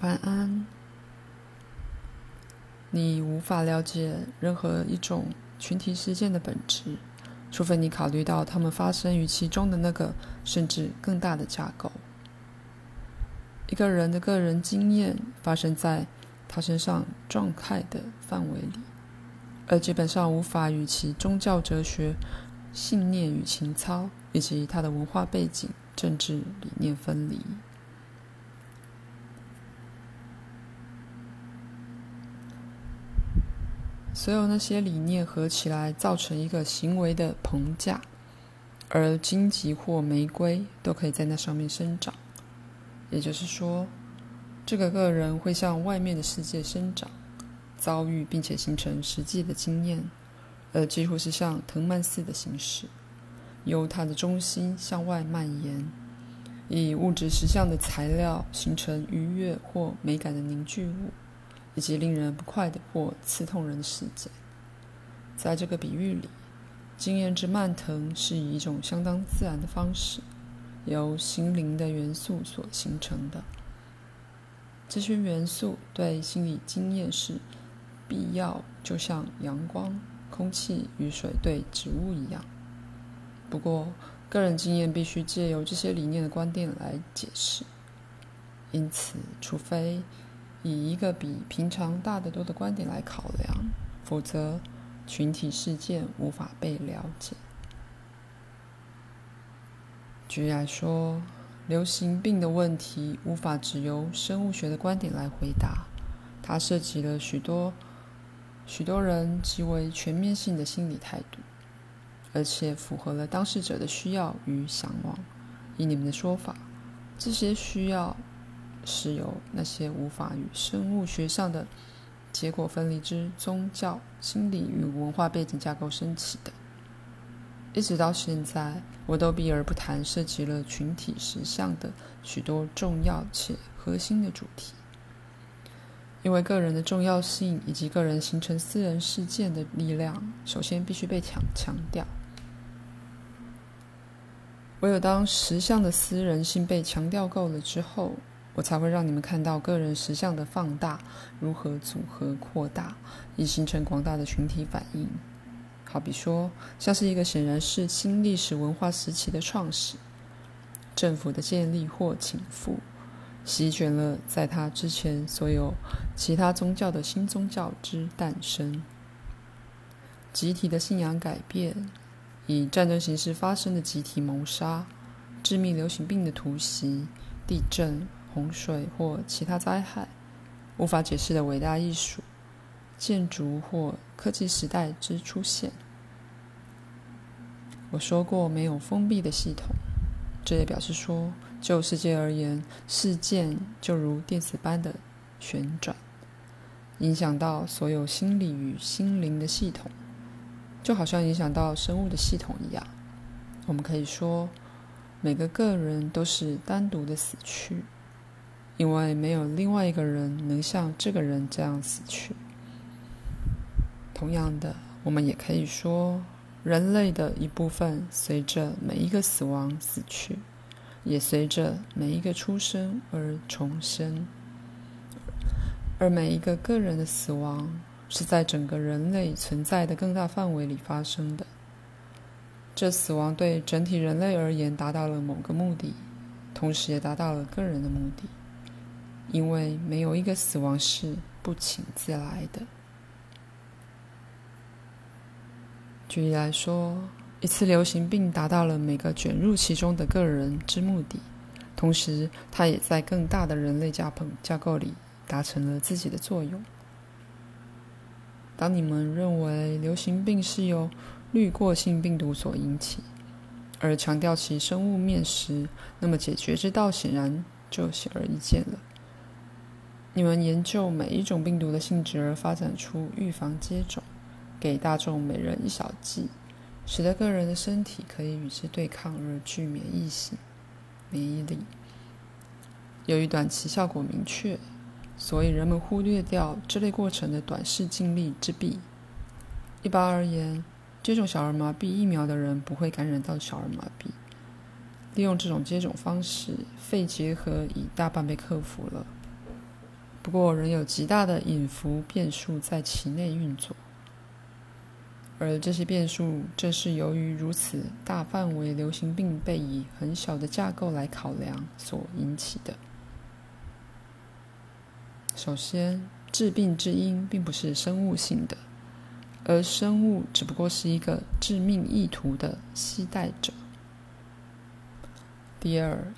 晚安。你无法了解任何一种群体事件的本质，除非你考虑到它们发生于其中的那个甚至更大的架构。一个人的个人经验发生在他身上状态的范围里，而基本上无法与其宗教哲学、信念与情操，以及他的文化背景、政治理念分离。所有那些理念合起来，造成一个行为的棚架，而荆棘或玫瑰都可以在那上面生长。也就是说，这个个人会向外面的世界生长、遭遇，并且形成实际的经验，而几乎是像藤蔓似的形式，由它的中心向外蔓延，以物质实相的材料形成愉悦或美感的凝聚物。以及令人不快的或刺痛人的世界，在这个比喻里，经验之蔓藤是以一种相当自然的方式，由心灵的元素所形成的。这些元素对心理经验是必要，就像阳光、空气与水对植物一样。不过，个人经验必须借由这些理念的观点来解释。因此，除非以一个比平常大得多的观点来考量，否则群体事件无法被了解。举例来说，流行病的问题无法只由生物学的观点来回答，它涉及了许多许多人极为全面性的心理态度，而且符合了当事者的需要与向往。以你们的说法，这些需要。是由那些无法与生物学上的结果分离之宗教、心理与文化背景架构升起的。一直到现在，我都避而不谈涉及了群体实相的许多重要且核心的主题，因为个人的重要性以及个人形成私人事件的力量，首先必须被强强调。唯有当实相的私人性被强调够了之后，我才会让你们看到个人实相的放大如何组合扩大，以形成广大的群体反应。好比说，像是一个显然是新历史文化时期的创始，政府的建立或倾覆，席卷了在他之前所有其他宗教的新宗教之诞生，集体的信仰改变，以战争形式发生的集体谋杀，致命流行病的突袭，地震。洪水或其他灾害，无法解释的伟大艺术、建筑或科技时代之出现。我说过，没有封闭的系统，这也表示说，就世界而言，事件就如电子般的旋转，影响到所有心理与心灵的系统，就好像影响到生物的系统一样。我们可以说，每个个人都是单独的死去。因为没有另外一个人能像这个人这样死去。同样的，我们也可以说，人类的一部分随着每一个死亡死去，也随着每一个出生而重生。而每一个个人的死亡，是在整个人类存在的更大范围里发生的。这死亡对整体人类而言达到了某个目的，同时也达到了个人的目的。因为没有一个死亡是不请自来的。举例来说，一次流行病达到了每个卷入其中的个人之目的，同时，它也在更大的人类架棚架构里达成了自己的作用。当你们认为流行病是由滤过性病毒所引起，而强调其生物面时，那么解决之道显然就显而易见了。你们研究每一种病毒的性质而发展出预防接种，给大众每人一小剂，使得个人的身体可以与之对抗而具免疫性、免疫力。由于短期效果明确，所以人们忽略掉这类过程的短视近利之弊。一般而言，接种小儿麻痹疫苗的人不会感染到小儿麻痹。利用这种接种方式，肺结核已大半被克服了。不过仍有极大的隐伏变数在其内运作。而这些变数正是由于如此大范围流行病被以很小的架构来考量所引起的。首先，致病之因并不是生物性的，而生物只不过是一个致命意图的携带者。第二，